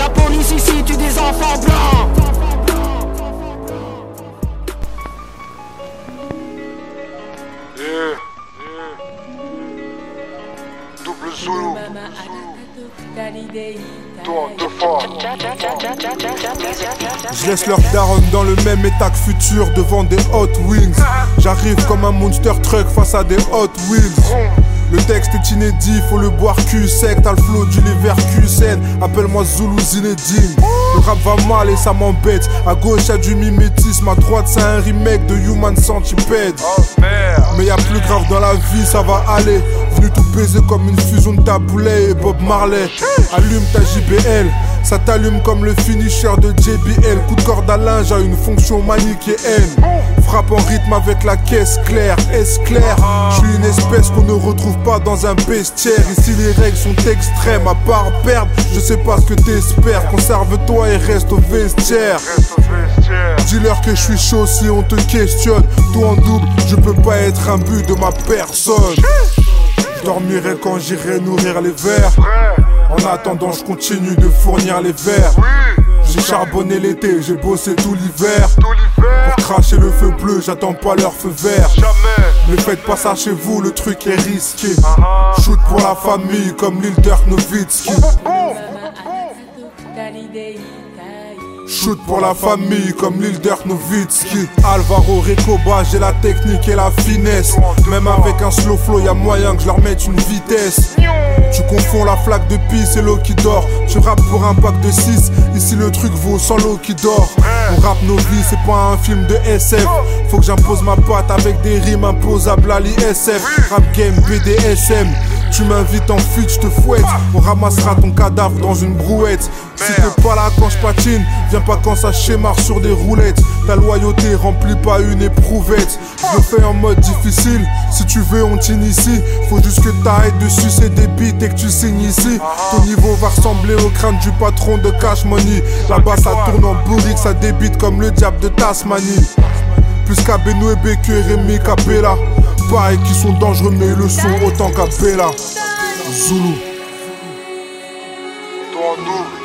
La police ici tue des enfants blancs. Yeah, yeah. Double Zulu. Toi, deux fois. Je laisse leur daronne dans le même état que futur devant des Hot Wings. J'arrive comme un monster truck face à des Hot Wheels. Le texte est inédit, faut le boire cul sec, t'as le flow d'univers QSN. Appelle-moi Zulu Zinedine. Le rap va mal et ça m'embête. À gauche y'a du mimétisme, à droite c'est un remake de Human Centipede. Mais y'a plus grave dans la vie, ça va aller. Venu tout baiser comme une fusion de taboulet et Bob Marley. Allume ta JBL. Ça t'allume comme le finisher de JBL. Coup de corde à linge a une fonction manichéenne. Frappe en rythme avec la caisse claire, est clair. Je suis une espèce qu'on ne retrouve pas dans un bestiaire. Ici les règles sont extrêmes. À part perdre, je sais pas ce que t'espères. Conserve-toi et reste au vestiaire. Dis-leur que je suis chaud si on te questionne. Toi en double, je peux pas être un but de ma personne. Je dormirai quand j'irai nourrir les vers. En attendant, je continue de fournir les verres. J'ai charbonné l'été, j'ai bossé tout l'hiver. Pour cracher le feu bleu, j'attends pas leur feu vert. Ne faites pas ça chez vous, le truc est risqué. Shoot pour la famille comme l'île Dirk. Shoot pour la famille comme l'île Nowitzki. Alvaro Recoba, j'ai la technique et la finesse. Même avec un slow flow, y'a moyen que je leur mette une vitesse. Tu confonds la flaque de pisse et l'eau qui dort. Tu rappes pour un pack de 6. Ici le truc vaut sans l'eau qui dort. On rappe nos vies, c'est pas un film de SF. Faut que j'impose ma patte avec des rimes imposables à l'ISF. Rap game BDSM. Tu m'invites en fuite, je te fouette. On ramassera ton cadavre dans une brouette. Si t'es pas là quand je patine, viens pas quand ça schémare sur des roulettes. Ta loyauté remplit pas une éprouvette. Je le fais en mode difficile. Si tu veux, on t'initie. Faut juste que t'arrêtes de sucer des bites et que tu signes ici. Ton niveau va ressembler au crâne du patron de Cash Money. Là-bas, ça tourne en bourrique, ça débite comme le diable de Tasmanie. Plus qu'Abeno et BQ et Rémi Capella. Pareil qui sont dangereux, mais ils le sont autant qu'Abella. Zulu. Toi en double.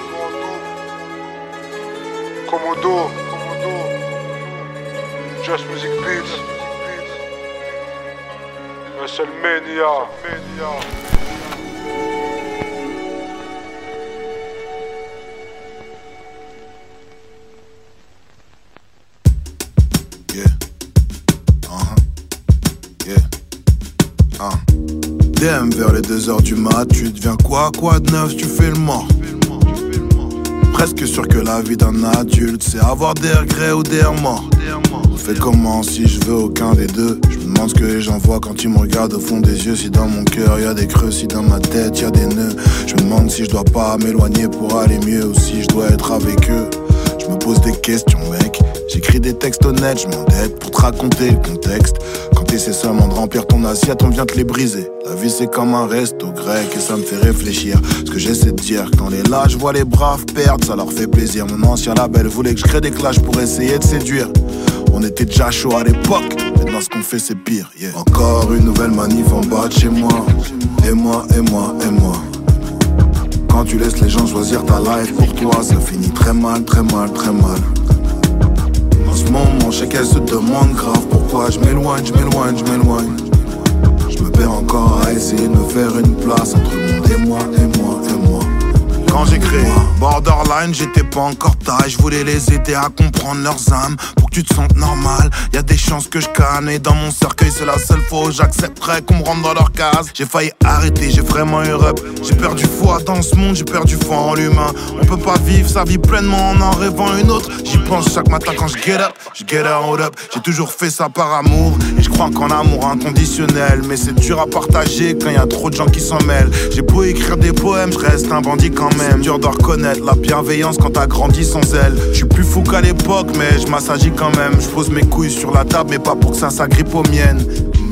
Komodo. Just Music Beats. Un seul Mania. Vers les 2h du mat, tu deviens quoi, quoi de neuf, tu fais le mort. Presque sûr que la vie d'un adulte, c'est avoir des regrets ou des remords. On fait comment si je veux aucun des deux? Je me demande ce que les gens voient quand ils me regardent au fond des yeux. Si dans mon cœur y a des creux, si dans ma tête y a des nœuds. Je me demande si je dois pas m'éloigner pour aller mieux ou si je dois être avec eux. Je me pose des questions, mec. J'écris des textes honnêtes, je m'endette pour te raconter le contexte. Quand t'essaies seulement de remplir ton assiette, on vient te les briser. La vie c'est comme un resto grec et ça me fait réfléchir. Ce que j'essaie de dire, quand les là, je vois les braves perdre, ça leur fait plaisir. Mon ancien label voulait que je crée des clashs pour essayer de séduire. On était déjà chaud à l'époque, maintenant ce qu'on fait c'est pire. Encore une nouvelle manif en bas de chez moi. Et moi, et moi, et moi. Quand tu laisses les gens choisir ta life pour toi, ça finit très mal, très mal, très mal. Je sais qu'elle se demande grave pourquoi je m'éloigne, je m'éloigne, je m'éloigne. Je me perds encore à essayer de me faire une place entre le monde et moi, et moi. Quand j'ai créé Borderline, j'étais pas encore taille. Je voulais les aider à comprendre leurs âmes pour que tu te sentes normal. Y a des chances que je canne et dans mon cercueil, c'est la seule fois où j'accepterais qu'on me rentre dans leur case. J'ai failli arrêter, j'ai vraiment eu rep. J'ai perdu foi dans ce monde, j'ai perdu foi en l'humain. On peut pas vivre sa vie pleinement en en rêvant une autre. J'y pense chaque matin quand je get up, je get out up. J'ai toujours fait ça par amour et je crois qu'en amour inconditionnel. Mais c'est dur à partager quand y a trop de gens qui s'en mêlent. J'ai beau écrire des poèmes, je reste un bandit quand même. Dur de reconnaître la bienveillance quand t'as grandi sans elle. Je suis plus fou qu'à l'époque, mais je m'assagis quand même. Je pose mes couilles sur la table, mais pas pour que ça s'agrippe aux miennes.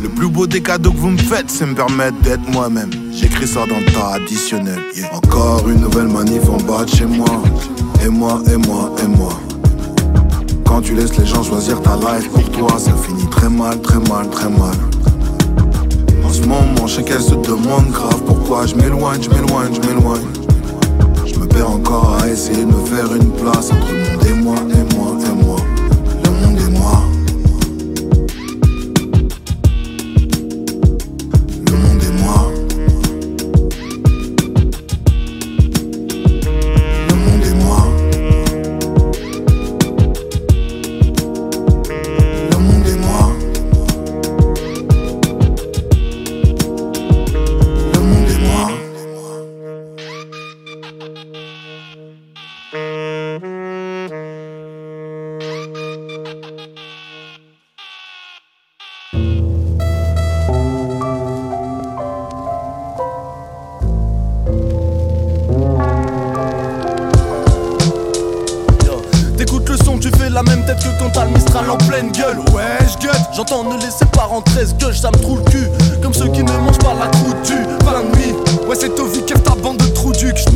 Le plus beau des cadeaux que vous me faites, c'est me permettre d'être moi-même. J'écris ça dans le tas additionnel. Encore une nouvelle manif en bas de chez moi. Et moi, et moi, et moi. Quand tu laisses les gens choisir ta life pour toi, ça finit très mal, très mal, très mal. En ce moment, je sais qu'elle se demande grave pourquoi je m'éloigne, je m'éloigne, je m'éloigne. Perds encore à essayer de me faire une place entre monde et moi, et moi, tu fais la même tête que quand t'as le Mistral en pleine gueule. Ouais, je gueule. J'entends ne laissez pas rentrer ce gueule, ça me trouve le cul. Comme ceux qui ne mangent pas la croûte du pain de nuit. Ouais, c'est Toviker, ta bande de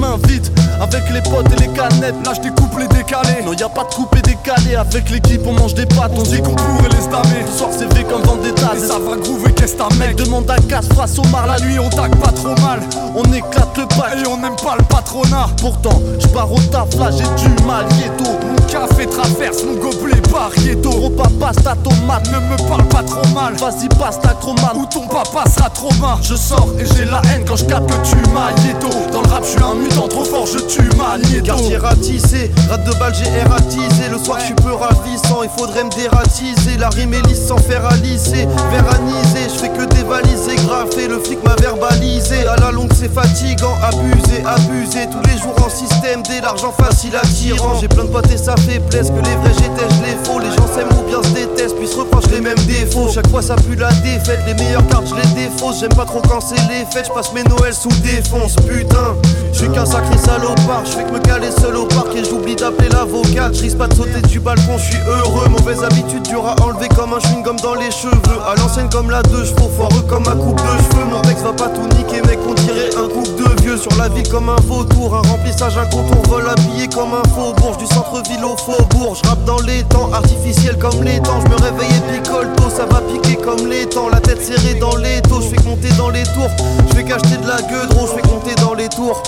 avec les potes et les canettes. Là, je les décalés. Non, y a pas de coupé décalé. Avec l'équipe, on mange des pâtes. On dit qu'on pourrait les stammer. Ce soir, c'est fait comme Vendetta. Et ça va groover, qu'est-ce t'as mec? Demande à casse face au mar. La nuit, on tague pas trop mal. On éclate le pack et on n'aime pas le patronat. Pourtant, je pars au taf, là, j'ai du mal, Yéto. Mon café traverse, mon gobelet barriéto. Repas passe ta tomate, ne me parle pas trop mal. Vas-y, passe ta chromate, ou ton papa sera trop mal. Je sors et j'ai la haine quand je capte que tu m'as Yéto. Dans le rap, je suis un mutant trop fort, je tue mal, Yéto. Quartier ratissé, rate de balle j'ai erratisé Le soir je suis peu ravissant, il faudrait me dératiser. La rime est lisse sans faire à lisser, véranisé Je fais que dévaliser, graffer, le flic m'a verbalisé. À la longue c'est fatigant, abusé, abusé Tous les jours en système, dès l'argent facile tirer J'ai plein de potes et ça fait plaisir que les vrais j'étais, je les faux. Les gens s'aiment ou bien se détestent, puis se reprochent les mêmes défauts. Chaque fois ça pue la défaite, les meilleures cartes je les défausse. J'aime pas trop quand c'est les fêtes, je passe mes Noëls sous défonce Putain, je suis qu'un sacré salopard, je fais que me caler seul au parc et j'oublie d'appeler l'avocat. Je risque pas de sauter du balcon, je suis heureux. Mauvaise habitude dure à enlever comme un chewing-gum dans les cheveux. À l'ancienne comme la deux chevaux, foireux comme ma coupe de cheveux. Mon texte va pas tout niquer, mec, on dirait un couple de vieux. Sur la ville comme un vautour, un remplissage, un contour. Vol habillé comme un faubourg, du centre-ville au faubourg. Je rappe dans les temps, artificiel comme les temps. Je me réveille et picole tôt, ça va piquer comme les temps. La tête serrée dans les taux, je fais compter dans les tours. Je fais qu'acheter de la gueule, je fais compter dans les tours.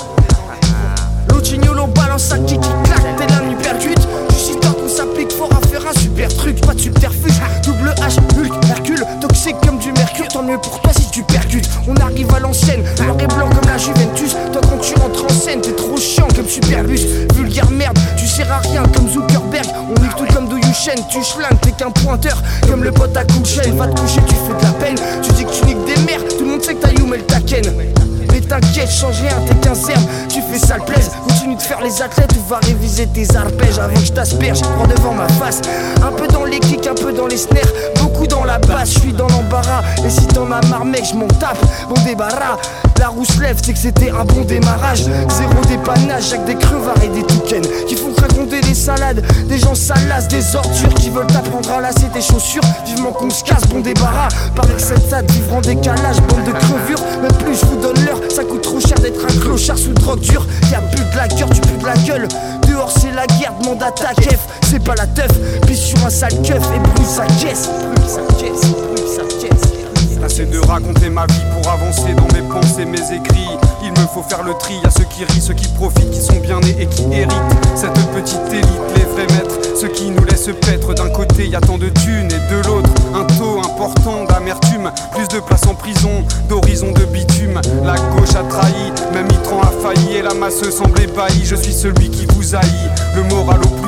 L'Otignolo balance kick qui claque, t'es la nuit percute. Juste histoire qu'on s'applique fort à faire un super truc, pas de subterfuge. Double H, Hulk, Hercule, toxique comme du mercure. Tant mieux pour toi si tu percutes. On arrive à l'ancienne, l'or est blanc comme la Juventus. Toi quand tu rentres en scène, t'es trop chiant comme Superbus. Vulgaire merde, tu sers à rien comme Zuckerberg. On nique tout comme Yushen, tu schlingues, t'es qu'un pointeur. Comme le pote à coucher, va te coucher, tu fais de la peine. Tu dis que tu niques des mères, tout le monde sait que t'as you, mais le taken. T'inquiète, change rien, t'es qu'un serbe, tu fais sale plaise. Continue de faire les athlètes ou va réviser tes arpèges avant que je t'asperge. Prends devant ma face, un peu dans les kicks, un peu dans les snares, beaucoup dans la basse. Je suis dans l'embarras, et si t'en as marre, mec, je m'en tape. Bon débarras, la roue se lève, c'est que c'était un bon démarrage. Zéro dépannage, Jacques des crevards et des toucans qui font raconter des salades. Des gens salaces, des ordures qui veulent t'apprendre à lasser tes chaussures. Vivement qu'on se casse, bon débarras. Paraît que cette sad vivre en décalage, bande de crevures. Même plus je vous donne l'heure, ça coûte trop cher d'être un clochard sous drogue dure. Y'a plus de la cœur, tu plus la gueule. Dehors c'est la guerre, demande à ta kef. C'est pas la teuf, pisse sur un sale keuf et brûle sa caisse. Brûle sa caisse, brûle sa caisse. Assez de raconter ma vie pour avancer dans mes pensées, mes écrits. Il me faut faire le tri, à ceux qui rient, ceux qui profitent, qui sont bien nés et qui héritent cette petite élite, les vrais maîtres, ceux qui nous laissent paître. D'un côté, y a tant de thunes et de l'autre, un taux important d'amertume, plus de place en prison, d'horizon de bitume. La gauche a trahi, même Mitran a failli et la masse semble ébahie. Je suis celui qui vous haït, le moral au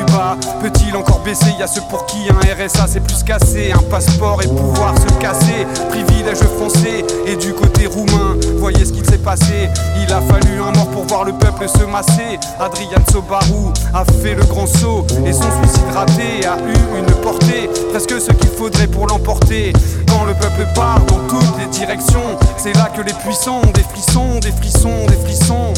Peut-il encore baisser? Y a ceux pour qui un RSA c'est plus cassé, un passeport et pouvoir se casser. Privilège français et du côté roumain, voyez ce qu'il s'est passé. Il a fallu un mort pour voir le peuple se masser. Adrian Sobarou a fait le grand saut et son suicide raté presque ce qu'il faudrait pour l'emporter. Quand le peuple part dans toutes les directions, c'est là que les puissants ont des frissons, des frissons, des frissons.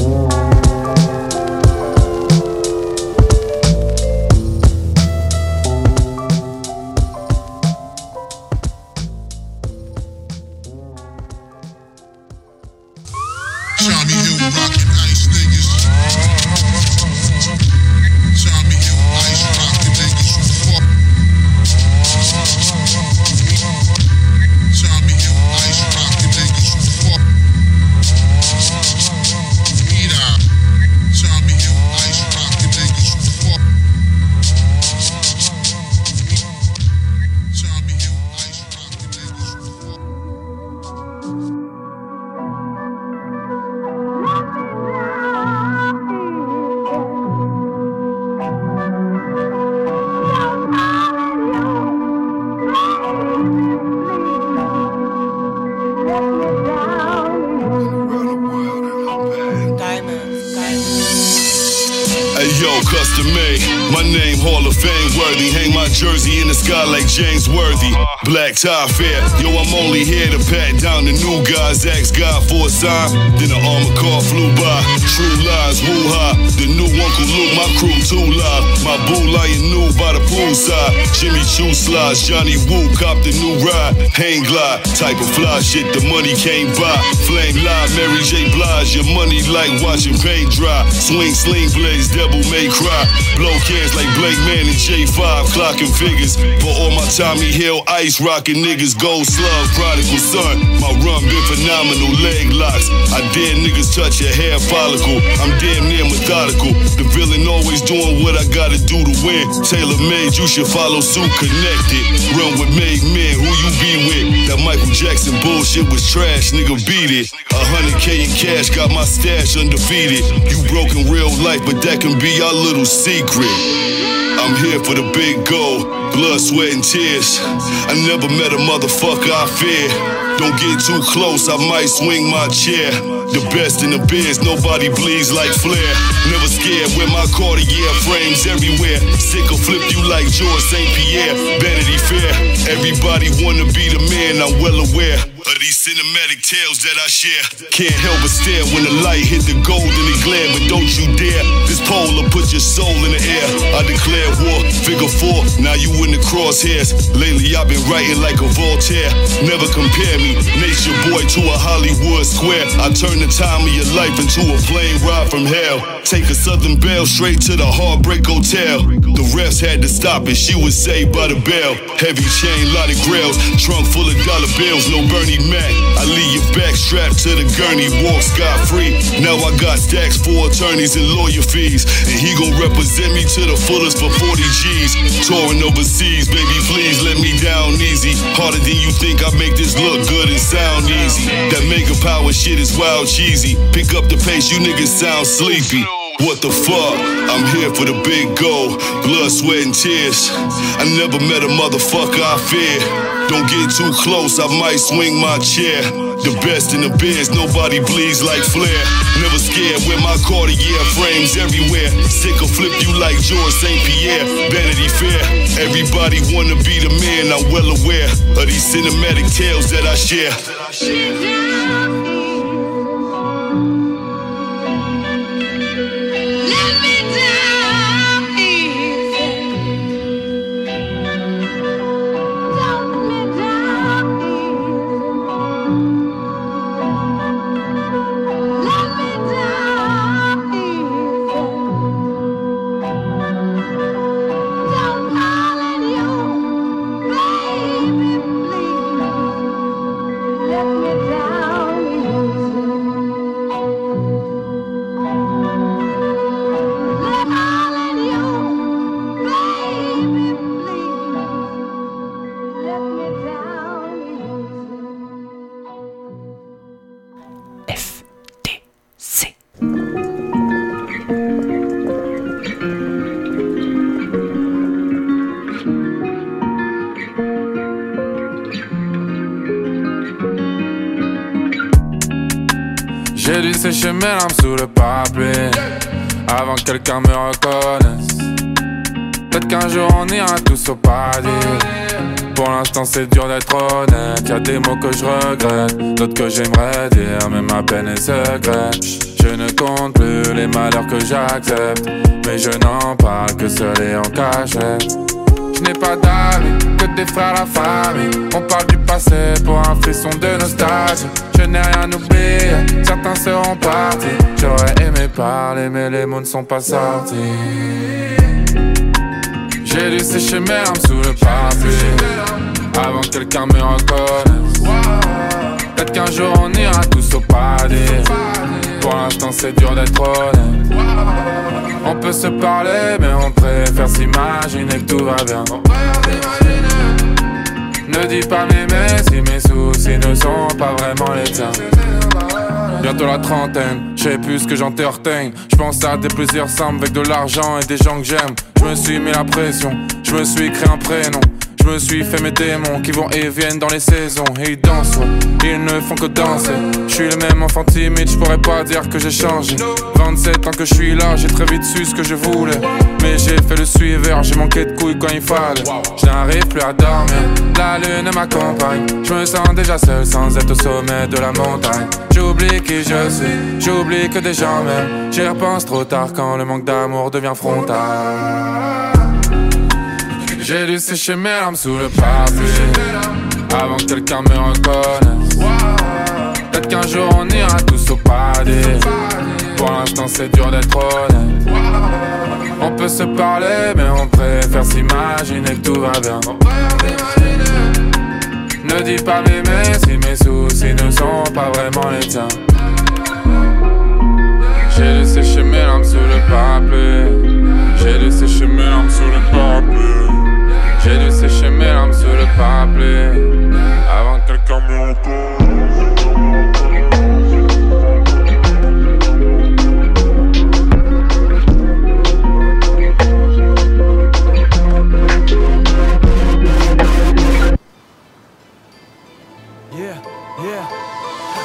God like James Worthy. Black tie fair. Yo, I'm only here to pat down the new guys. Ask God for a sign. Then the armor car flew by. True lies, woo ha. The new Uncle Luke, my crew too live. My boo lying new by the poolside. Jimmy Choo slides. Johnny Woo cop the new ride. Hang glide. Type of fly shit the money came by. Flame live, Mary J. Blige. Your money like watching paint dry. Swing sling blades, devil may cry. Blow cans like Blake Man and J5, clocking figures. For all my Tommy Hill ice rocking niggas, gold slug, prodigal son. My run been phenomenal, leg locks. I dare niggas touch your hair follicle. I'm damn near methodical. The villain always doing what I gotta do to win. Tailor made, you should follow suit, connected. Run with made men, who you be with? That Michael Jackson bullshit was trash, nigga, beat it. A hundred K in cash, got my stash undefeated. You broke in real life, but that can be our little secret. I'm here for the big goal, blood, sweat, and tears. I never met a motherfucker I fear. Don't get too close, I might swing my chair. The best in the biz, nobody bleeds like Flair. Never scared with my Cartier frames everywhere. Sick of flip you like George St. Pierre. Vanity Fair, everybody wanna be the man, I'm well aware. Of these cinematic tales that I share. Can't help but stare when the light hit the gold and it glare, but don't you dare. This pole will put your soul in the air. I declare war, figure four, now you in the crosshairs. Lately I've been writing like a Voltaire. Never compare me, nature boy to a Hollywood square. I turn the time of your life into a plane ride from hell. Take a southern belle straight to the Heartbreak Hotel. Refs had to stop it, she was saved by the bell. Heavy chain, lot of grails, trunk full of dollar bills, no Bernie Mac. I leave your back strapped to the gurney, walk scot free. Now I got stacks for attorneys and lawyer fees. And he gon' represent me to the fullest for 40 G's. Touring overseas, baby, please let me down easy. Harder than you think, I make this look good and sound easy. That mega power shit is wild cheesy. Pick up the pace, you niggas sound sleepy. What the fuck? I'm here for the big goal. Blood, sweat, and tears. I never met a motherfucker I fear. Don't get too close, I might swing my chair. The best in the biz, nobody bleeds like Flair. Never scared with my Cartier frames everywhere. Sick of flip you like George St. Pierre. Vanity Fair, everybody wanna be the man. I'm well aware of these cinematic tales that I share. J'ai mes larmes sous le parapluie Avant que quelqu'un me reconnaisse. Peut-être qu'un jour on ira tous au paradis. Pour l'instant c'est dur d'être honnête. Y'a des mots que je regrette D'autres que j'aimerais dire Mais ma peine est secrète. Je ne compte plus les malheurs que j'accepte Mais je n'en parle que seul et en cachette je n'ai pas d'amis, que des frères la famille. On parle du passé pour un frisson de nostalgie. Je n'ai rien oublié, certains seront partis. J'aurais aimé parler, mais les mots ne sont pas sortis. J'ai dû sécher mes larmes sous le parapluie Avant que quelqu'un me reconnaisse Peut-être qu'un jour on ira tous au paradis Pour l'instant c'est dur d'être honnête On peut se parler mais on préfère s'imaginer que tout va bien Ne dis pas m'aimer si mes soucis ne sont pas vraiment les tiens Bientôt la trentaine, je sais plus ce que j'en Je pense à des plaisirs simples avec de l'argent et des gens que j'aime. Je me suis mis la pression, je me suis créé un prénom. Je me suis fait mes démons qui vont et viennent dans les saisons. Et ils dansent, ils ne font que danser. Je suis le même enfant timide, je pourrais pas dire que j'ai changé. 27 ans que je suis là, j'ai très vite su ce que je voulais. Mais j'ai fait le suiveur, j'ai manqué de couilles quand il fallait. Je n'arrive plus à dormir, la lune m'accompagne. Je me sens déjà seul sans être au sommet de la montagne. J'oublie qui je suis, j'oublie que des gens m'aiment. J'y repense trop tard quand le manque d'amour devient frontal j'ai dû sécher mes larmes sous le parapluie Avant que quelqu'un me reconnaisse. Peut-être qu'un jour on ira tous au paradis. Pour l'instant c'est dur d'être honnête. On peut se parler mais on préfère s'imaginer que tout va bien. Ne dis pas m'aimer si mes soucis ne sont pas vraiment les tiens. J'ai dû sécher mes larmes sous le parapluie. J'ai dû sécher mes larmes sous le parapluie j'ai dû sécher mes larmes sous le parapluie. Avant que quelqu'un me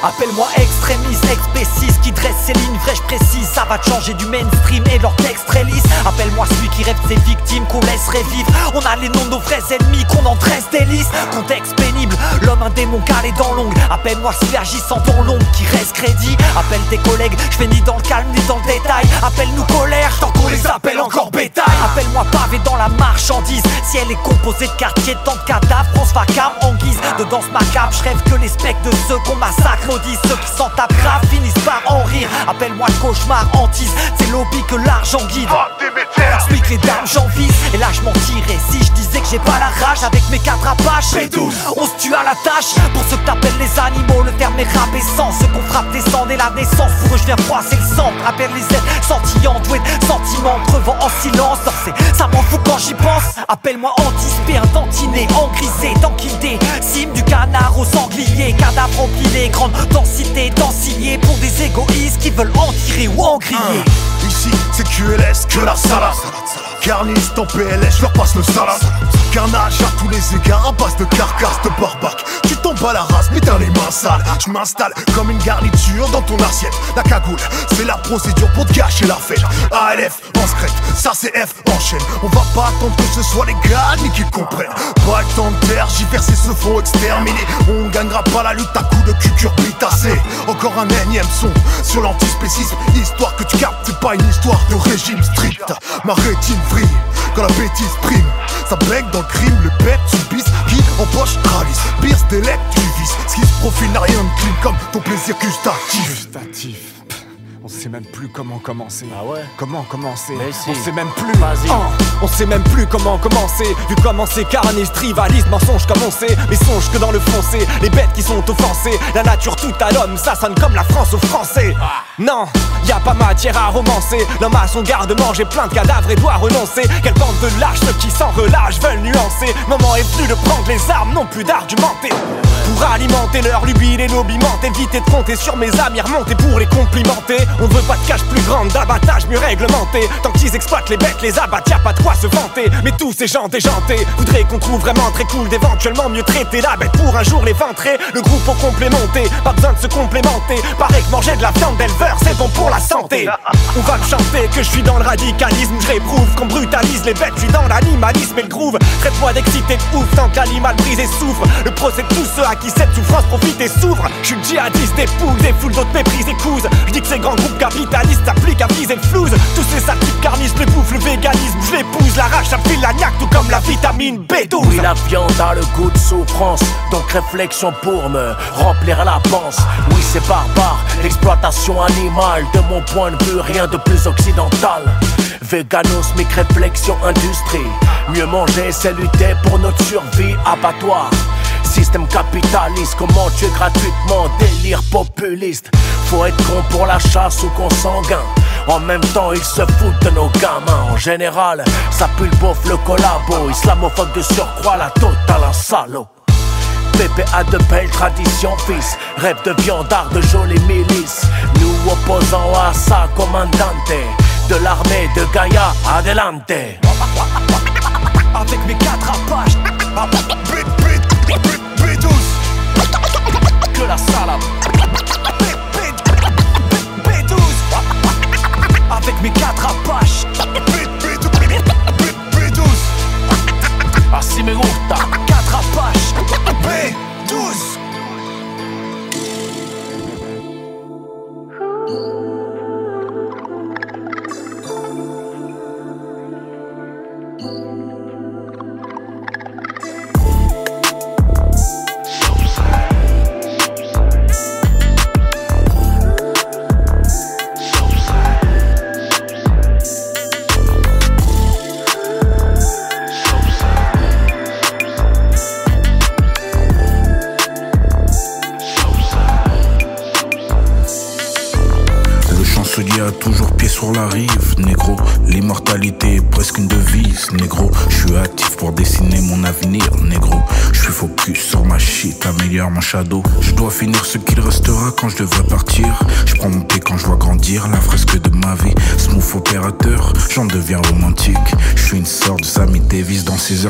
Appelle-moi extrémiste, ex qui dresse ses lignes vraies, précise Ça va te changer du mainstream et leur texte très Appelle-moi celui qui rêve ses victimes qu'on laisserait vivre. On a les noms de nos vrais ennemis qu'on en dresse des listes. Contexte pénible, l'homme un démon calé dans l'ongle Appelle-moi synergisant dans l'ombre qui reste crédit. Appelle tes collègues, je fais ni dans le calme ni dans le détail. Appelle-nous colère tant qu'on les appelle encore bétail. Appelle-moi pavé dans la marchandise. Si elle est composée de quartiers, tant de cadavres, France vacarme en guise. De danse macabre Je rêve que les spectres de ceux qu'on massacre ceux qui s'en tapent grave finissent par en rire. Appelle-moi cauchemar hantise. C'est lobby que l'argent guide. Explique les dames j'en vise. Et là je mentirais si je disais que j'ai pas la rage Avec mes quatre apaches On se tue à la tâche. Pour ceux que t'appelles les animaux Le terme est rabaissant Ceux qu'on frappe descendent et la naissance Pour eux je viens froisser le sang Rappelle les aides sentillant doué de sentiments Crevant en silence. Ça m'en fout quand j'y pense. Appelle-moi anticipé, un tantiné, engrisé, tanquidé Cime du canard au sanglier Cadavre empilé, grande densité, densillé Pour des égoïstes qui veulent en tirer ou en griller Ici c'est QLS que la salade Carniste en PLS, je leur passe le salade Carnage à tous les égards, à base de carcasse de barbac. Tu tombes à la race, mais t'as les mains sales. Je m'installe comme une garniture dans ton assiette. La cagoule, c'est la procédure pour te gâcher la fête. ALF, en secret, ça c'est F, enchaîne On va pas attendre que ce soit les gars ni qu'ils comprennent. Pas le temps de tergiverser se font exterminer On gagnera pas la lutte à coups de cucurbitacé. Encore un énième son sur l'antispécisme Histoire que tu captes, c'est pas une histoire de régime strict Ma rétine vrille quand la bêtise prime Ça baigne dans le crime, les bêtes subissent Qui empoche, ralise, pierce des lettres, tu vises Ce qui se profile n'a rien de clean comme ton plaisir gustatif Gustatif on sait même plus comment commencer. Ah ouais? Comment commencer? Si. On sait même plus. on sait même plus comment commencer. Vu comment c'est carniste, trivaliste, mensonge comme on sait. Mais songe que dans le foncé, les bêtes qui sont offensées. La nature tout à l'homme, ça sonne comme la France aux Français. Non, y a pas matière à romancer. L'homme a son garde-manger plein de cadavres et doit renoncer. Quelle bande de lâches, qui s'en relâchent veulent nuancer. Moment est venu de prendre les armes, non plus d'argumenter. Pour alimenter leur lubie, les lobimente, éviter de compter sur mes amis remonter pour les complimenter. On veut pas de cache plus grande, d'abattage mieux réglementé. Tant qu'ils exploitent les bêtes, les abattent, y'a pas de quoi se vanter. Mais tous ces gens déjantés voudraient qu'on trouve vraiment très cool d'éventuellement mieux traiter la bête pour un jour les ventrer. Le groupe au complémenté, pas besoin de se complémenter. Pareil que manger de la viande d'éleveur c'est bon pour la santé. On va me chanter que je suis dans le radicalisme, je réprouve qu'on brutalise les bêtes, je suis dans l'animalisme et le groove. Traite-moi d'excité de ouf tant que l'animal brise et souffre. Le procès de tous ceux à qui cette souffrance profite et s'ouvre. Je suis djihadiste, des poules, des foules d'autres méprisent et cousent. Je dis que ces grands groupes capitalistes s'appliquent à viser le flouze. Tous ces types carnistes, le bouffe, le véganisme, je l'épouse, la rage, ça la niaque, tout comme la vitamine B12. Oui, la viande a le goût de souffrance, donc réflexion pour me remplir la panse. Oui, c'est barbare, l'exploitation animale, de mon point de vue, rien de plus occidental. Véganosmique, réflexion, industrie. Mieux manger, c'est lutter pour notre survie, abattoir. Système capitaliste, comment tuer gratuitement, délire populiste? Faut être con pour la chasse ou consanguin. En même temps, ils se foutent de nos gamins. En général, ça pue le bof, le collabo. Islamophobe de surcroît, la totale un salaud. PPA de belle tradition, fils. Rêve de viandard, de jolies milices. Nous opposons à ça, commandante. De l'armée de Gaïa, adelante. Avec mes quatre.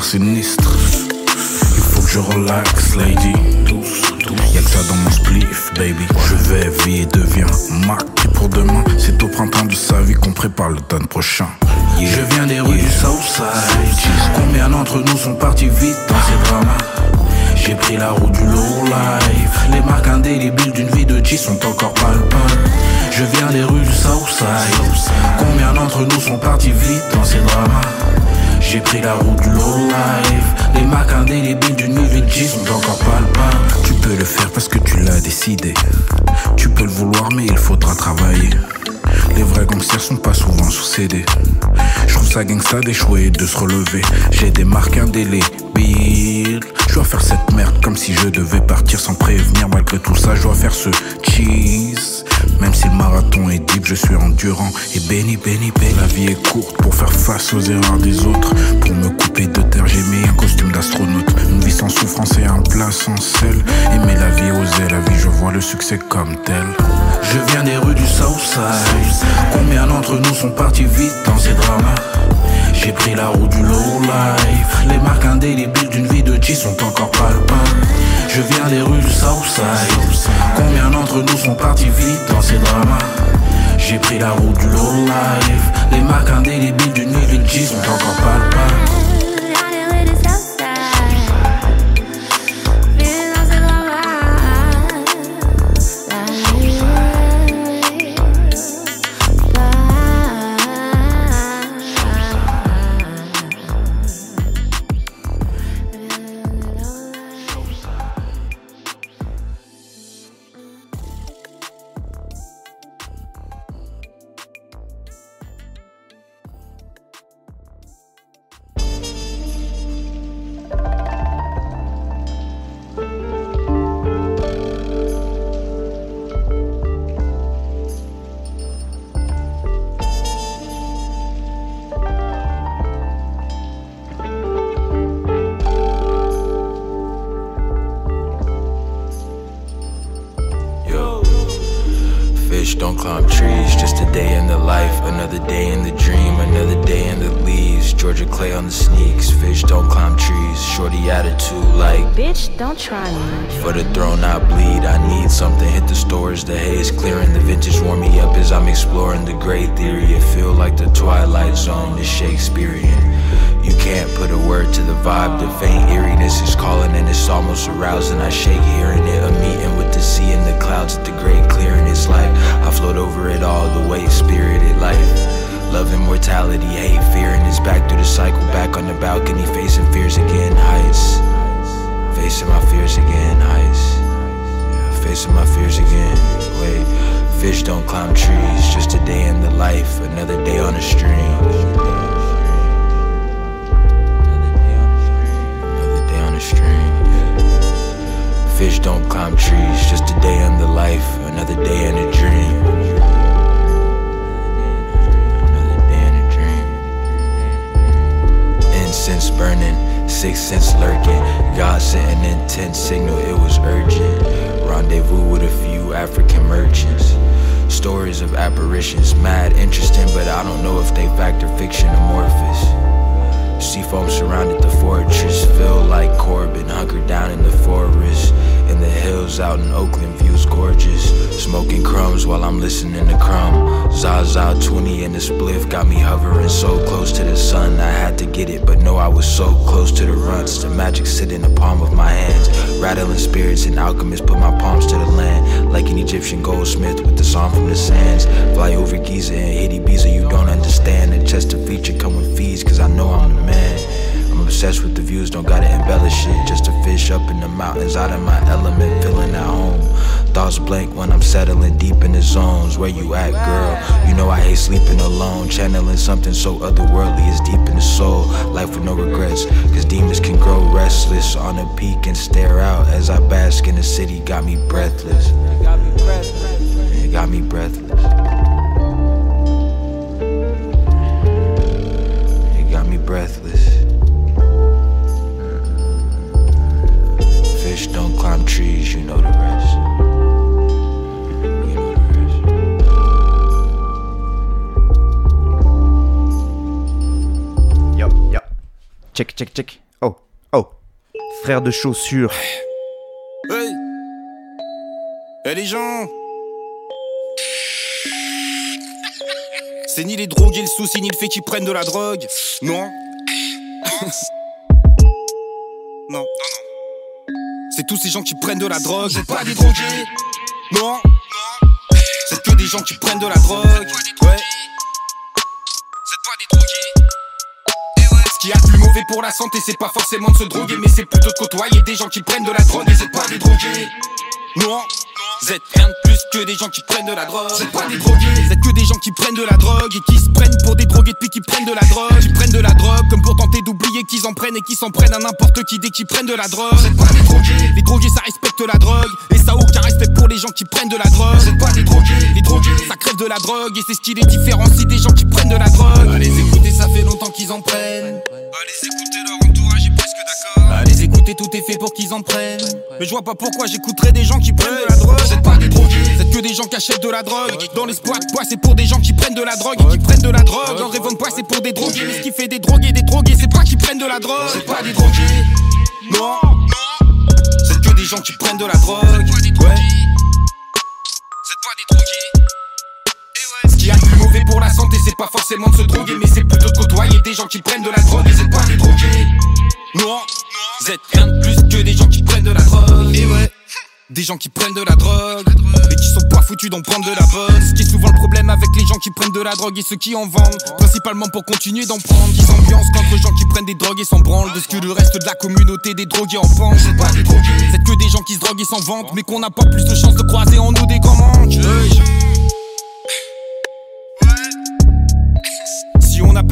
Sinistres. Il faut que je relax, lady. J'ai pris la route du low life. Les marques indélébiles d'une nouvelle G sont encore palpables Tu peux le faire parce que tu l'as décidé. Tu peux le vouloir mais il faudra travailler. Les vrais gangsters sont pas souvent sous CD Je trouve ça gangsta d'échouer et de se relever. J'ai des marques indélébiles Je dois faire cette merde comme si je devais partir sans prévenir. Malgré tout ça je dois faire ce cheese Même si le marathon est deep je suis endurant Et béni béni béni. La vie est courte pour faire face aux erreurs des autres. Pour me couper de terre j'ai mis un costume d'astronaute. Une vie sans souffrance et un plat sans sel. Aimer la vie oser la vie je vois le succès comme tel. Je viens des rues du Southside. Combien d'entre nous sont partis vite dans ces dramas? J'ai pris la route du low life. Les marques indélébiles d'une vie de G sont encore palpables Je viens des rues du Southside Combien d'entre nous sont partis vite dans ces dramas? J'ai pris la route du low life. Les marques indélébiles d'une vie de G sont encore palpables Bitch, don't try me. For the throne I bleed, I need something. Hit the stores, the haze clearing, the vintage warm me up as I'm exploring the great theory. It feel like the twilight zone, the Shakespearean. You can't put a word to the vibe. The faint eeriness is calling and it's almost arousing. I shake hearing it. A meeting with the sea and the clouds at the great clearing. It's like I float over it all the way, spirited life. Love immortality, hate, fear, and it's back through the cycle. Back on the balcony, facing fears again, heights. Facing my fears again. Yeah, facing my fears again. Wait, fish don't climb trees. Just a day in the life, another day on the stream. Another day Another day on the stream. Fish don't climb trees, just a day in the life, another day in a dream. Another day in a dream. Incense burning, six sense lurking. God sent an intense signal, it was urgent. Rendezvous with a few African merchants. Stories of apparitions, mad interesting, but I don't know if they factor fiction amorphous. Seafoam surrounded the fortress, feel like Corbin, hunkered down in the forest. Out in Oakland, views gorgeous. Smoking crumbs while I'm listening to Crumb. Zaza 20 in the spliff got me hovering so close to the sun. I had to get it, but no, I was so close to the runts. The magic sit in the palm of my hands. Rattling spirits and alchemists put my palms to the land. Like an Egyptian goldsmith with the song from the sands. Fly over Giza and hit Ibiza, you don't understand. The chest of feature come with fees, cause I know I'm the man. Obsessed with the views, don't gotta embellish it. Just a fish up in the mountains, out of my element, feeling at home. Thoughts blank when I'm settling deep in the zones. Where you at, girl? You know I hate sleeping alone. Channeling something so otherworldly is deep in the soul. Life with no regrets, cause demons can grow restless. On a peak and stare out as I bask in the city, got me breathless. It got me breathless. It got me breathless. It got me breathless. Fish don't climb trees, you know the rest. Yo, yo. Check, check, check. Oh, oh. Frère de chaussures. Hey Eh les gens C'est ni les drogués le souci, ni le fait qu'ils prennent de la drogue. Non Non. C'est tous ces gens qui prennent de la drogue. C'est pas des drogués. Non. C'est que des gens qui prennent de la drogue. Ouais. Ce qui a de plus mauvais pour la santé, c'est pas forcément de se droguer, mais c'est plutôt de côtoyer des gens qui prennent de la drogue et c'est pas des drogués. Non, vous êtes rien de plus que des gens qui prennent de la drogue. C'est pas des drogués, vous êtes que des gens qui prennent de la drogue et qui se prennent pour des drogués depuis qui prennent de la drogue. Qui prennent de la drogue comme pour tenter d'oublier qu'ils en prennent et qui s'en prennent à n'importe qui dès qu'ils prennent de la drogue. C'est pas des drogués, les drogués ça respecte la drogue et ça a aucun respect pour les gens qui prennent de la drogue. C'est pas des drogués, les drogués ça crève de la drogue et c'est ce qui les différencie des gens qui prennent de la drogue. Allez écoutez, ça fait longtemps qu'ils en prennent. Allez écouter leur entourage est presque d'accord. Tout est fait pour qu'ils en prennent. Mais je vois pas pourquoi j'écouterais des gens qui prennent de la drogue. Vous êtes pas des drogués, vous êtes que des gens qui achètent de la drogue. Dans l'espoir de c'est pour des gens qui prennent de la drogue et qui prennent de la drogue. En rêvant de c'est pour des drogués. Mais ce qui fait des drogués, des drogués, c'est pas qui prennent de la drogue. C'est pas des drogués. Non. C'est que des gens qui prennent de la drogue. Ouais. Ce qui a de plus mauvais pour la santé, c'est pas forcément de se droguer, mais c'est plutôt de côtoyer des gens qui prennent de la drogue et c'est pas des drogués. Non, vous êtes rien de plus que des gens qui prennent de la drogue. Et ouais. Des gens qui prennent de la drogue et qui sont pas foutus d'en prendre de la bonne. Ce qui est souvent le problème avec les gens qui prennent de la drogue et ceux qui en vendent. Principalement pour continuer d'en prendre. Qui s'ambiancent contre gens qui prennent des drogues et s'en branlent. De ce que le reste de la communauté des drogués en pense. C'est pas des drogués, c'est que des gens qui se droguent et s'en vantent. Mais qu'on n'a pas plus de chance de croiser en nous des. Si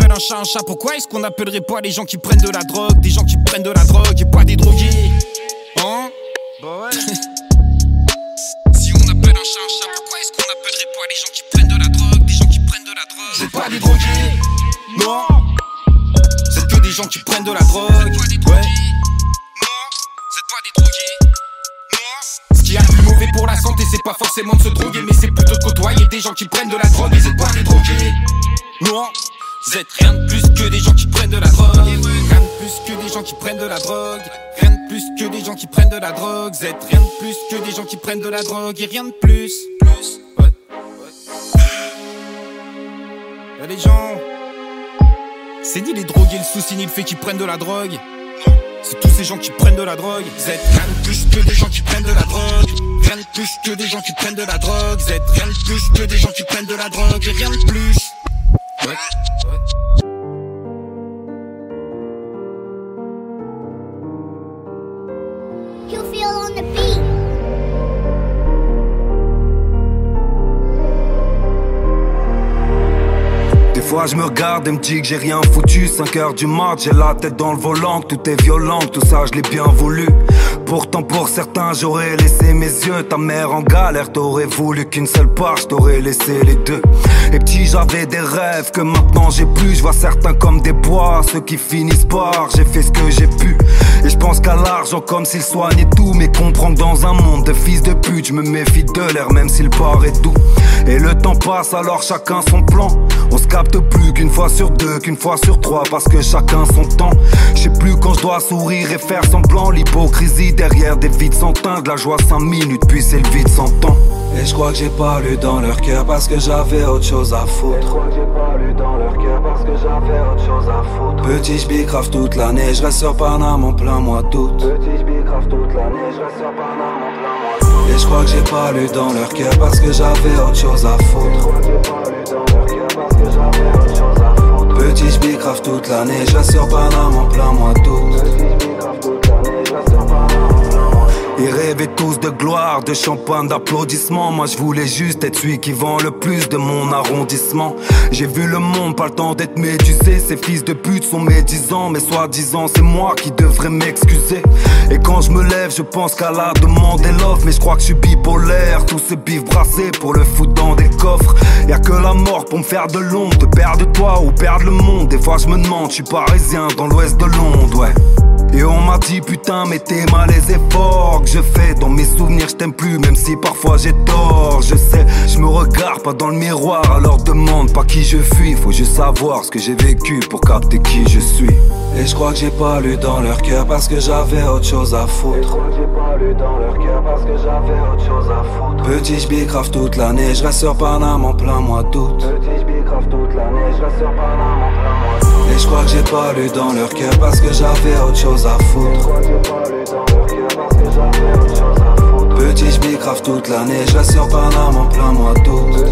appelle un chat un chat, pourquoi est-ce qu'on appellerait pas les gens qui prennent de la drogue Des gens qui prennent de la drogue et pas des drogués? Hein? Bah ouais. Si on appelle un chat un chat, pourquoi est-ce qu'on appellerait pas les gens qui prennent de la drogue Des gens qui prennent de la drogue? C'est pas des drogués. Non. C'est que des gens qui prennent de la drogue. Ouais. Ce qui y a de plus mauvais pour la santé c'est pas forcément de se droguer, mais c'est plutôt de côtoyer des gens qui prennent de la drogue et c'est pas des drogués. Nous, êtes rien de plus que des gens qui prennent de la drogue. Rien de plus que des gens qui prennent de la drogue. Rien de plus que des gens qui prennent de la drogue. Êtes rien de plus que des gens qui prennent de la drogue et rien de plus. Ouais. Y'a des gens. C'est ni les drogués le souci ni le fait qu'ils prennent de la drogue. C'est tous ces gens qui prennent de la drogue. Êtes rien de plus que des gens qui prennent de la drogue. Rien de plus que des gens qui prennent de la drogue. Êtes rien de plus que des gens qui prennent de la drogue et rien de plus. Ouais. You feel on the beat. Des fois je me regarde et me dis que j'ai rien foutu 5 heures du mat, j'ai la tête dans le volant que Tout est violent, tout ça je l'ai bien voulu Pourtant pour certains j'aurais laissé mes yeux. Ta mère en galère, t'aurais voulu qu'une seule part Je laissé les deux. Et petit j'avais des rêves que maintenant j'ai plus. Je vois certains comme des bois, ceux qui finissent par. J'ai fait ce que j'ai pu. Et je pense qu'à l'argent comme s'il soignait tout. Mais comprends que dans un monde de fils de Je me méfie de l'air même s'il paraît doux. Et le temps passe alors chacun son plan. On se capte plus qu'une fois sur deux, qu'une fois sur trois Parce que chacun son temps. Je sais plus quand je dois sourire et faire semblant. L'hypocrisie derrière des vides sans teint De la joie 5 minutes puis c'est le vide sans temps Et je crois que j'ai pas lu dans leur cœur Parce que j'avais autre chose à foutre. Dans leur cœur parce que j'avais autre chose à foutre. Petit j'bicrave toute l'année, je reste sur Paname en plein mois d'août. Petit j'bicrave toute l'année, je reste sur Paname en plein mois d'août Et je crois que j'ai pas lu dans leur cœur parce que j'avais autre chose à foutre. Petit j'bicrave toute l'année, je sur Paname en plein mois d'août Ils rêvaient tous de gloire, de champagne, d'applaudissements. Moi je voulais juste être celui qui vend le plus de mon arrondissement. J'ai vu le monde, pas le temps d'être médusé. Ces fils de pute sont médisants, mais soi-disant c'est moi qui devrais m'excuser. Et quand je me lève, je pense qu'à la demande et l'offre. Mais je crois que je suis bipolaire, tous ces bifs brassés pour le foutre dans des coffres. Y'a que la mort pour me faire de l'ombre, de perdre toi ou perdre le monde. Des fois je me demande, je suis parisien dans l'ouest de Londres, ouais. Et on m'a dit putain mais t'es mal les efforts que je fais. Dans mes souvenirs je t'aime plus même si parfois j'ai tort. Je sais, je me regarde pas dans le miroir. Alors demande pas qui je suis Faut juste savoir ce que j'ai vécu pour capter qui je suis. Et je crois que j'ai pas lu dans leur cœur parce que j'avais autre chose à foutre. Petit j'bicrave toute l'année, je reste sur Paname en plein mois d'août. Petit j'bicrave toute l'année, je reste sur Paname en plein mois d'août que j'ai pas lu dans leur cœur parce que j'avais autre chose à foutre. Petit j'bicrave toute l'année, je reste sur Paname en plein mois d'août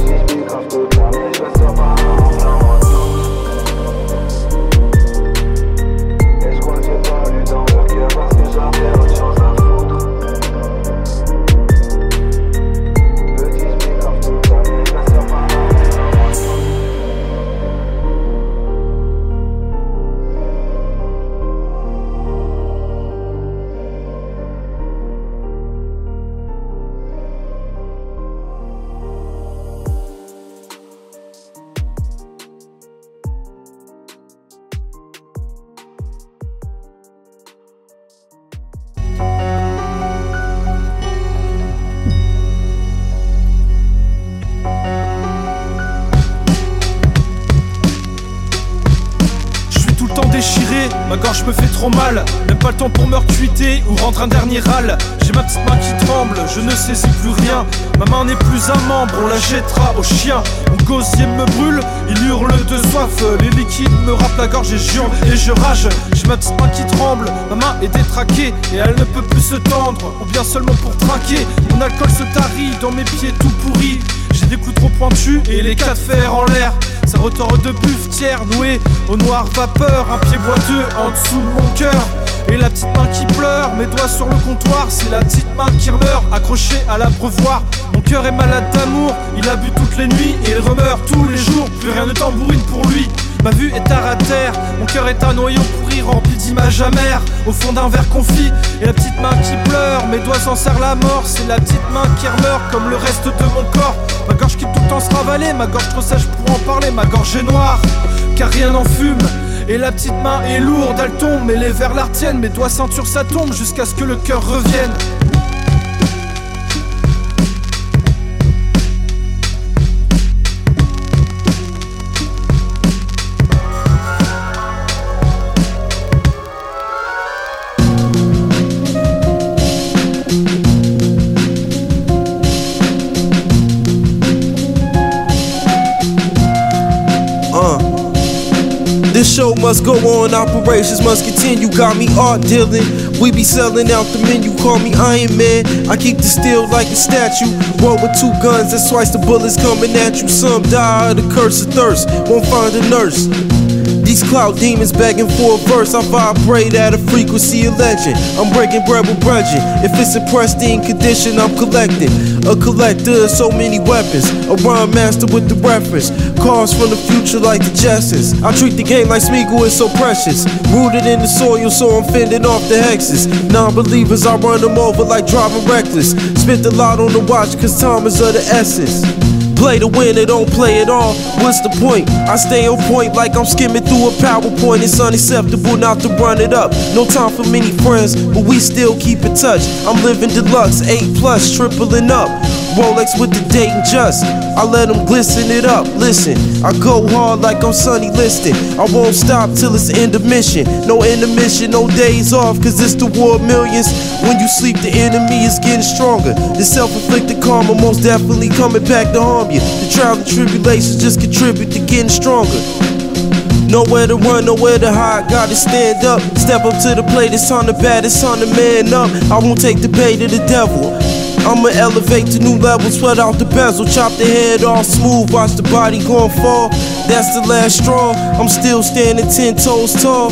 trop. Même pas le temps pour me recuiter ou rendre un dernier râle. J'ai ma petite main qui tremble, je ne sais c'est plus rien. Ma main n'est plus un membre, on la jettera au chien. Mon gosier me brûle, il hurle de soif. Les liquides me râpent la gorge et je hurle et je rage. J'ai ma petite main qui tremble, ma main est détraquée et elle ne peut plus se tendre. Ou bien seulement pour trinquer. Mon alcool se tarit dans mes pieds tout pourris. Des coups trop pointus et les cas de fer en l'air. Ça retord de buffetière nouée au noir vapeur. Un pied boiteux en dessous de mon cœur. Et la petite main qui pleure, mes doigts sur le comptoir. C'est la petite main qui meurt, accrochée à l'abreuvoir. Mon cœur est malade d'amour, il a bu toutes les nuits et il remeurt tous les jours. Plus rien ne tambourine pour lui. Ma vue est terre à terre, mon cœur est un noyau pourri rempli d'images amères. Au fond d'un verre confit, et la petite main qui pleure. Mes doigts s'en serrent la mort, c'est la petite main qui meurt comme le reste de mon corps. Ma gorge qui tout le temps se ravaler, ma gorge trop sèche pour en parler Ma gorge est noire, car rien n'en fume. Et la petite main est lourde, elle tombe, mais les verres la retiennent. Mes doigts ceinture ça tombe jusqu'à ce que le cœur revienne show must go on, operations must continue. Got me art dealing, we be selling out the menu. Call me Iron Man, I keep the steel like a statue. One with two guns, that's twice the bullets coming at you. Some die of the curse of thirst, won't find a nurse. These cloud demons begging for a verse. I vibrate at a frequency of legend. I'm breaking bread with brethren. If it's a pristine condition, I'm collecting. A collector of so many weapons. A rhyme master with the reference. Cars from the future like the Jetsons. I treat the game like Smeagol is so precious. Rooted in the soil, so I'm fending off the hexes. Non believers, I run them over like driving reckless. Spent a lot on the watch, cause time is of the essence. Play to win it, don't play at all. What's the point? I stay on point like I'm skimming through a PowerPoint. It's unacceptable not to run it up. No time for many friends, but we still keep in touch. I'm living deluxe, 8 plus, tripling up. Rolex with the date and just. I let them glisten it up. Listen, I go hard like I'm Sunny listed. I won't stop till it's end of mission. No intermission, no days off, cause it's the war of millions. When you sleep, the enemy is getting stronger. The self inflicted karma most definitely coming back to harm you. The trials and tribulations just contribute to getting stronger. Nowhere to run, nowhere to hide. Gotta stand up, step up to the plate. It's on the bat, it's on the man up. I won't take the bait of the devil. I'ma elevate to new levels, sweat out the bezel, chop the head off smooth, watch the body gon' fall. That's the last straw. I'm still standing ten toes tall.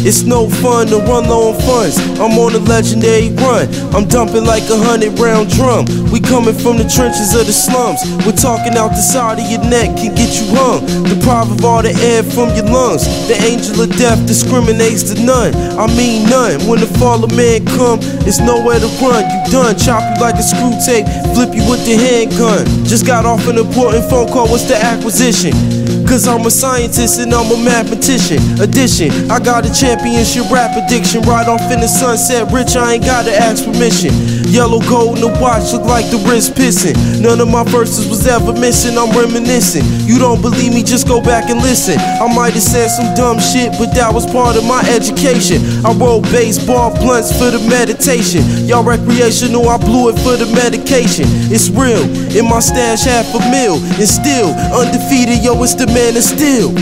It's no fun to run low on funds. I'm on a legendary run. I'm dumping like a hundred round drum. We coming from the trenches of the slums. We're talking out the side of your neck can get you hung. Deprive of all the air from your lungs. The angel of death discriminates to none. I mean none. When the fall of man come, it's nowhere to run. You done. Chop you like a screw tape. Flip you with the handgun. Just got off an important phone call. What's the acquisition? Cause I'm a scientist and I'm a mathematician. Addition, I got a championship rap addiction. Right off in the sunset, rich, I ain't gotta ask permission. Yellow gold in the watch look like the wrist pissing. None of my verses was ever missing, I'm reminiscing. You don't believe me, just go back and listen. I might have said some dumb shit, but that was part of my education. I roll baseball blunts for the meditation. Y'all recreational, I blew it for the medication. It's real, in my stash half a mil, and still undefeated, yo, it's the man of steel.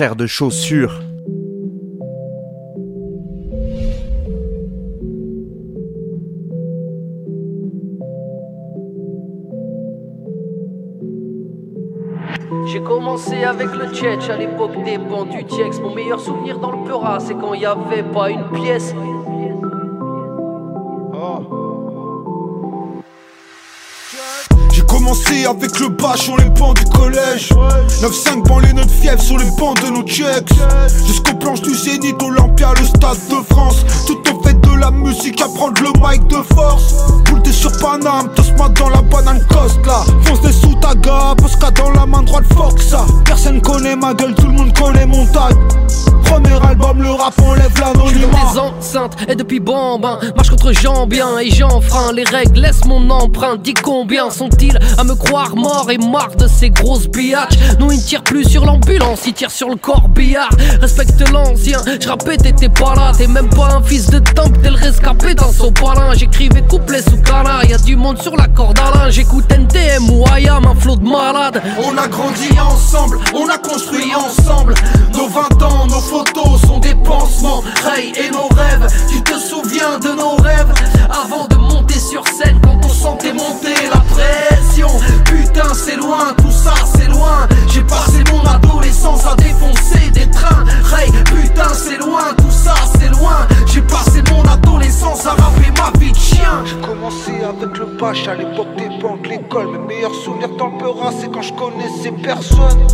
De chaussures. J'ai commencé avec le Tchetch à l'époque des bancs du Tiex. Mon meilleur souvenir dans le Peura, c'est quand il y avait pas une pièce. Sur les bancs de nos checks. Jusqu'aux planches du Zénith, Olympia, le stade de France. Tout au fait de la musique à prendre le mic de force. Boule sur Paname, Tosma dans la banane coste là. Fonce des sous ta gare, Posca dans la main droite Foxa Personne connaît ma gueule, tout le monde connaît mon tag. Premier le rap enlève l'anonymat des enceintes et depuis bambin Marche contre Jean bien et j'enfreins les règles Laisse mon empreinte, dis combien sont-ils à me croire mort et marre de ces grosses biatches. Non ils tirent plus sur l'ambulance, ils tirent sur le corbillard. Respecte l'ancien, je rappais t'étais pas là. T'es même pas un fils de temple, t'es le rescapé dans son palin J'écrivais couplets sous cana, y'a du monde sur la corde à linge. J'écoute NTM ou IAM, un flot de malade On a grandi ensemble, on a construit ensemble. Nos 20 ans, nos photos sont des pansements Ray et nos rêves, tu te souviens de nos rêves Avant de monter sur scène quand on sentait monter la pression Putain c'est loin, tout ça c'est loin. J'ai passé mon adolescence à défoncer des trains. Ray, putain c'est loin, tout ça c'est loin. J'ai passé mon adolescence à rapper ma vie de chien. J'ai commencé avec le bâche à l'époque des banques, l'école. Mes meilleurs souvenirs dans Peura c'est quand je connaissais personne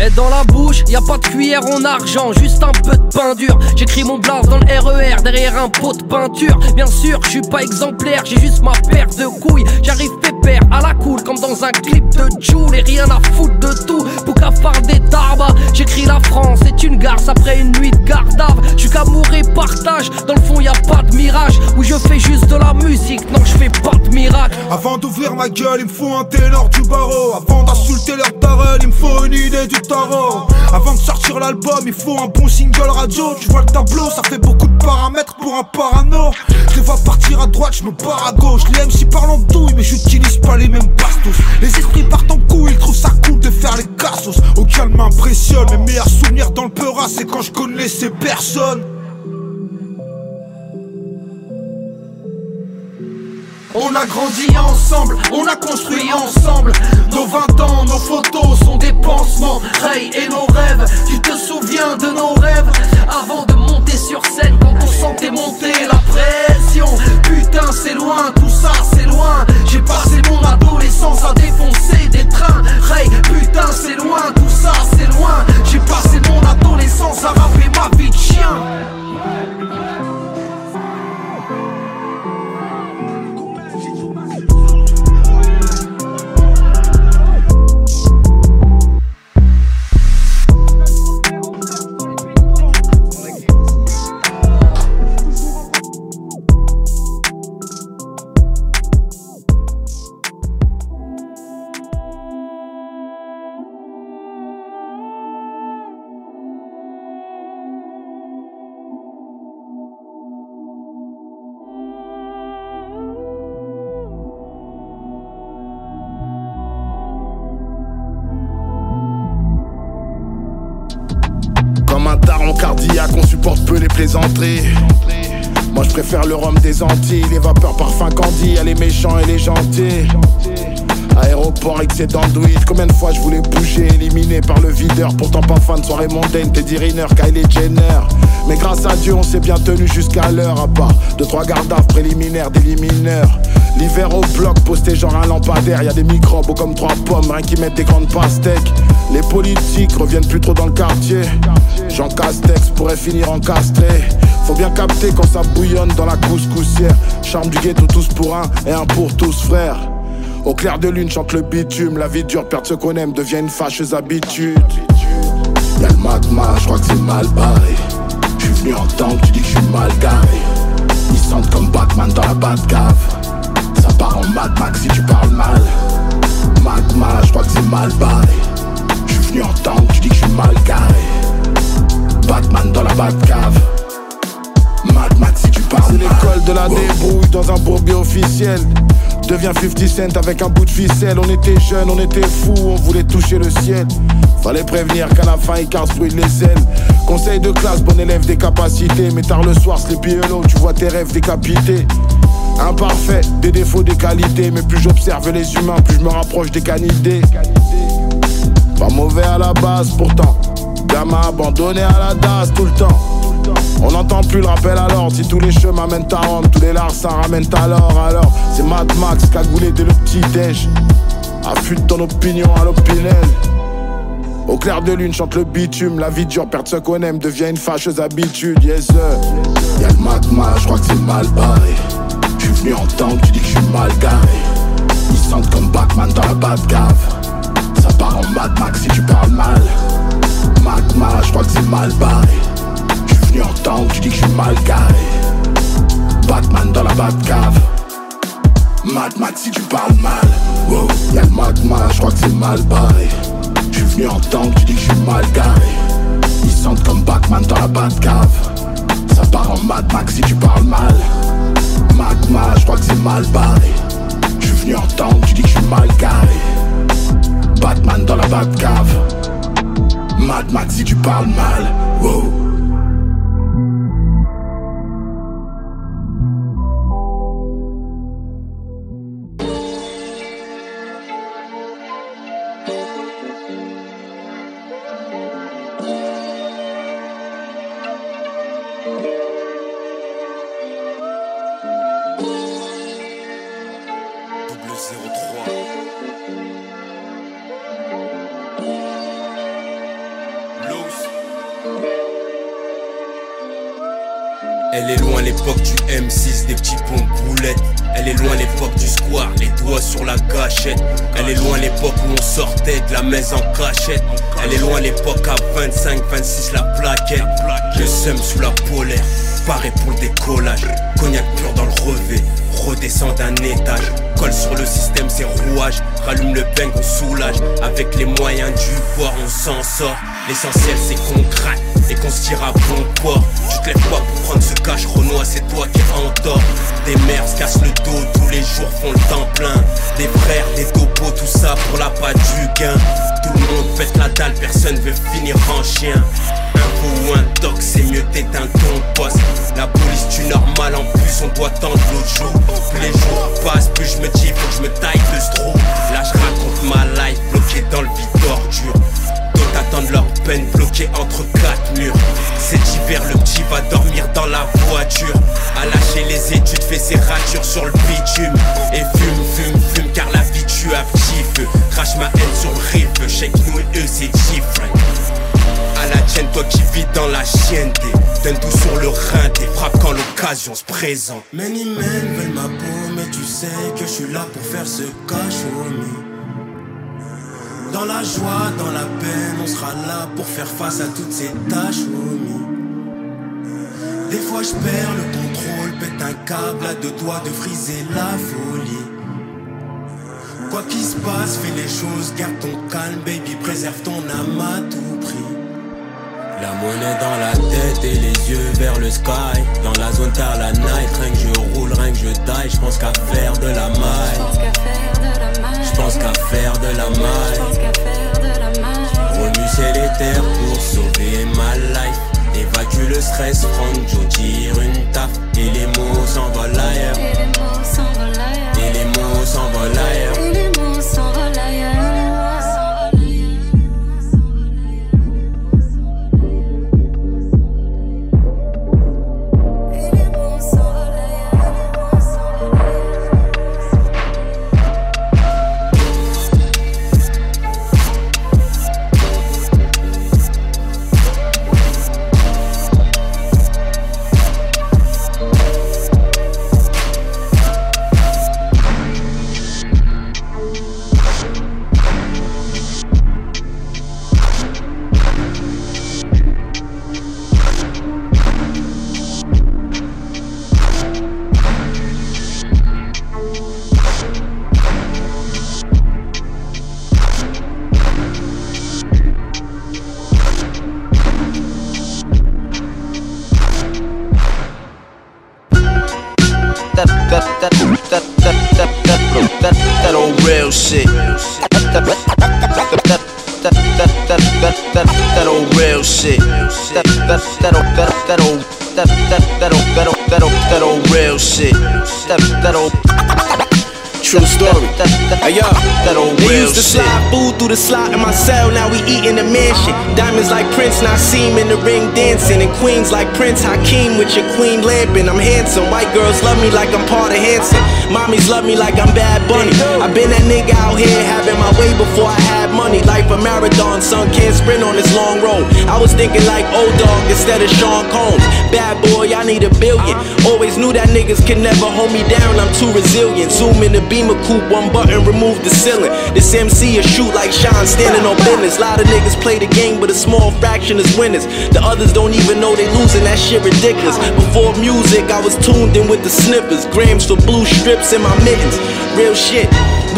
Et dans la bouche, y a pas de cuillère en argent, juste un peu de pain dur. J'écris mon blast dans le RER derrière un pot de peinture. Bien sûr, je suis pas exemplaire, j'ai juste ma paire de couilles. J'arrive pépère à la cool comme dans un clip de Joule et rien à foutre de tout. Pour des tarbas, j'écris la France c'est une garce après une nuit de gardave. J'suis qu'amour et partage, dans le fond y a pas de mirage. Où je fais juste de la musique, non je fais pas de miracle. Avant d'ouvrir ma gueule, il me faut un ténor du barreau. Avant d'insulter leur parole, il me faut une idée du Avant de sortir l'album, il faut un bon single radio. Tu vois le tableau, ça fait beaucoup de paramètres pour un parano. Je les vois partir à droite, je me pars à gauche. Les MC parlent douille, mais j'utilise pas les mêmes bastos. Les esprits partent en couille, ils trouvent ça cool de faire les cassos. Aucun m'impressionne, mes meilleurs souvenirs dans le peura, c'est quand je connais ces On a grandi ensemble, on a construit ensemble. Nos 20 ans, nos photos sont des pansements. Ray et nos rêves, tu te souviens de nos rêves? Avant de monter sur scène quand on sentait monter la pression. Putain c'est loin, tout ça c'est loin. J'ai passé mon adolescence à défoncer des trains. Ray, putain c'est loin, tout ça c'est loin. J'ai passé mon adolescence à rapper ma vie de chien préfère le rhum des Antilles, les vapeurs parfum candy, y'a les méchants et les gentils. Aéroport excédent d'huile, combien de fois je voulais bouger, éliminé par le videur, pourtant pas fan de soirée mondaine, Teddy Riner, Kylie Jenner. Mais grâce à Dieu, on s'est bien tenu jusqu'à l'heure, à part de trois gardes préliminaires d'élimineurs. L'hiver au bloc, posté genre un lampadaire, y a des microbes comme trois pommes, rien qui mettent des grandes pastèques. Les politiques reviennent plus trop dans le quartier. Jean Castex pourrait finir encastré. Faut bien capter quand ça bouillonne dans la couscoussière. Charme du ghetto tous pour un et un pour tous, frère. Au clair de lune, chante le bitume. La vie dure, perdre ce qu'on aime devient une fâcheuse habitude. Y'a le magma, je crois que c'est mal barré. J'suis venu entendre, tu dis que je suis mal garé. Ils sentent comme Batman dans la Batcave. Ça part en Mad Max si tu parles mal. Magma, je crois que c'est mal barré. J'suis venu entendre, tu dis que je suis mal garé. Batman dans la Batcave. Mad Max si tu parles C'est l'école de la débrouille dans un bourbier officiel. Deviens 50 Cent avec un bout de ficelle. On était jeunes, on était fous, on voulait toucher le ciel. Fallait prévenir qu'à la fin il casse les ailes. Conseil de classe, bon élève des capacités. Mais tard le soir, sleepy hello, tu vois tes rêves décapités. Imparfait, des défauts, des qualités. Mais plus j'observe les humains, plus je me rapproche des canidés. Pas mauvais à la base pourtant. Gamin abandonné à la DAS tout le temps. On n'entend plus le rappel à l'ordre. Si tous les chemins mènent à Rome, tous les larcins ramènent à l'or. Alors, c'est Mad Max, cagoulé dès le petit déj. Affûte ton opinion à l'opinel. Au clair de lune, chante le bitume. La vie dure, perdre ce qu'on aime devient une fâcheuse habitude. Yes. Y'a le magma, je crois que c'est mal barré. J'suis venu entendre, tu dis que je suis mal garé. Ils sentent comme Batman dans la Batcave. Ça part en Mad Max si tu parles mal. Magma, je crois que c'est mal barré. Mal. Batman dans la Batcave. Mad Max si tu parles mal. Wow, y'a le magma, je crois que c'est mal barré. J'suis venu entendre, tu dis que je suis mal garé. Ils sentent comme Batman dans la Batcave. Ça part en Mad Max si tu parles mal. Magma, je crois que c'est mal barré. J'suis venu entendre, tu dis que je suis mal garé. Batman dans la Batcave. Mad Max si tu parles mal. Wow. Loin l'époque du M6, des petits pompes boulettes. Elle est loin l'époque du square, les doigts sur la gâchette. Elle est loin l'époque où on sortait de la maison cachette. Elle est loin l'époque à 25, 26 la plaquette. Le seum sous la polaire, paré pour le décollage. Cognac pur dans le revêt, redescend d'un étage. Colle sur le système ses rouages, rallume le bang, on soulage. Avec les moyens du bord, on s'en sort. L'essentiel c'est qu'on et qu'on se tire à bon port. Tu te lèves pas pour prendre ce cache, Renoir, c'est toi qui es en tort. Des mères se cassent le dos, tous les jours font le temps plein. Des frères, des topos, tout ça pour la pas du gain. Tout le monde pète la dalle, personne veut finir en chien. Un ou un toc, c'est mieux d'éteindre ton poste. La police tu normal, en plus on doit tendre l'autre jour. Plus les jours passent, plus je me dis, faut que je me taille de stro. Là je raconte ma life, bloqué dans le vide d'ordure. Attendent leur peine bloquée entre quatre murs. Cet hiver, le petit va dormir dans la voiture. À lâcher les études, fait ses ratures sur le bitume. Et fume, fume, fume, car la vie tue à petit feu. Crache ma haine sur le riff, shake nous et eux, c'est different. À la tienne, toi qui vis dans la chienneté. Donne tout sur le rein, t'es frappe quand l'occasion se présente. Many men veulent ma peau, mais tu sais que je suis là pour faire ce cachot. Dans la joie, dans la peine, on sera là pour faire face à toutes ces tâches, homie. Des fois je perds le contrôle, pète un câble à deux doigts de friser la folie. Quoi qu'il se passe, fais les choses, garde ton calme, baby, préserve ton âme à tout prix. La monnaie dans la tête et les yeux vers le sky Dans la zone tard la night, rien que je roule, rien que je taille Je pense qu'à faire de la maille pense qu'à faire de la maille. Remuser les terres pour sauver ma life. Évacue le stress, prendre Joe, tire une taf the slot in my cell. Now we eat in the mansion. Diamonds like Prince, him in the ring dancing. And queens like Prince Hakeem with your queen lamping. I'm handsome. White girls love me like I'm part of Hanson. Mommies love me like I'm Bad Bunny. i been that nigga out here having my way before I had money. Life a marathon, son can't sprint on this long road. I was thinking like old dog instead of Sean Combs. Bad boy, I need a billion. Always knew that niggas can never hold me down. I'm too resilient. Zoom in the beamer coupe, one button, remove the ceiling. This MC a shoot like Sean standing on business. Lot of niggas play the game, but a small fraction is winners. The others don't even know they losing. That shit ridiculous. Before music, I was tuned in with the snippers. Grams for blue strips in my mittens. Real shit.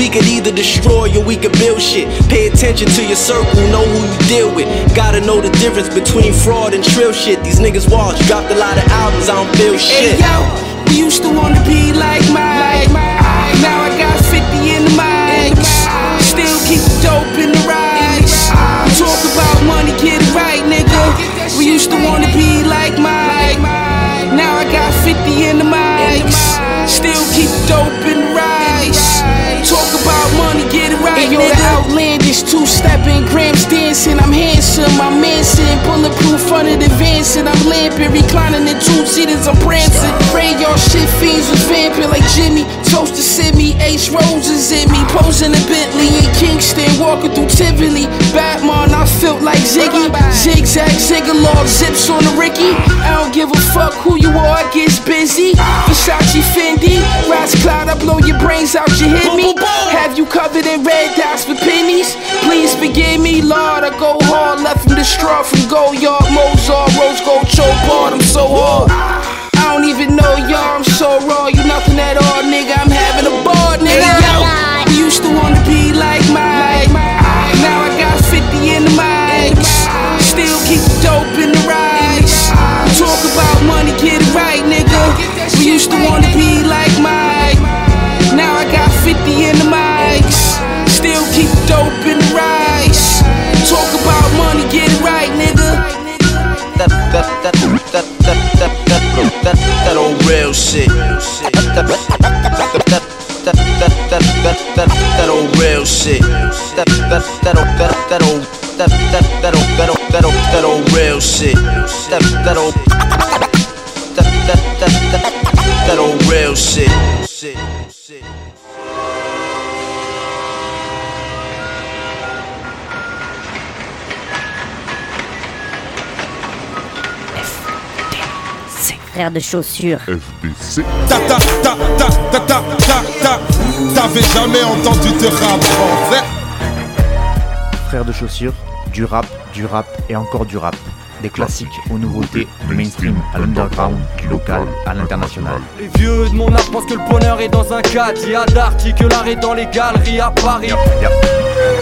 We could either destroy or we could build shit. Pay attention to your circle, know who you deal with. Gotta know the difference between fraud and trill shit. These niggas watch, dropped a lot of albums, I don't feel shit. Hey yo, we used to wanna be like Mike. Now I got 50 in the mics. Still keep the dope in the rice. We talk about money, get it right, nigga. We used to wanna be dancing. I'm handsome, I'm Manson, bulletproof fronted advancing. I'm lamping, reclining in two seaters, I'm prancing. Pray y'all shit fiends was vamping like Jimmy. Toast to Sydney, H Roses in me, posing a Bentley in Kingston, walking through Tivoli. Batman, I felt like Ziggy. Zigzag, Zigalog, zips on the Ricky. I don't give a fuck who you are gets busy. Versace Fendi, Rise Cloud, I blow your brains out, you hear me? Have you covered in red dots with pennies? Please forgive me, Lord, I go hard. Left from the straw from Gold Mozart, Rose Gold, Choke Bard, I'm so hard. I don't even shit. That that that old that that old that that that old that old that old that old real shit. That that old that that that that that old real shit. Shit. Shit. Frère de chaussures. Ta ta ta ta ta ta ta ta t'avais jamais entendu de rap français. Frères de chaussures, du rap, du rap et encore du rap. Des classiques aux nouveautés, du mainstream à l'underground, du local à l'international. Les vieux de mon âge pensent que le bonheur est dans un cadre. Il y a d'articles, l'art dans les galeries à Paris.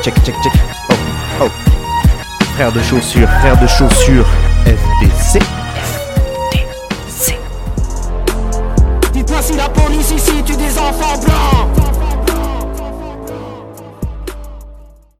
Check, check, check. Oh, oh. Frères de chaussures, frères de chaussures, FDC. FDC. Dites-moi si la police ici tue des enfants blancs.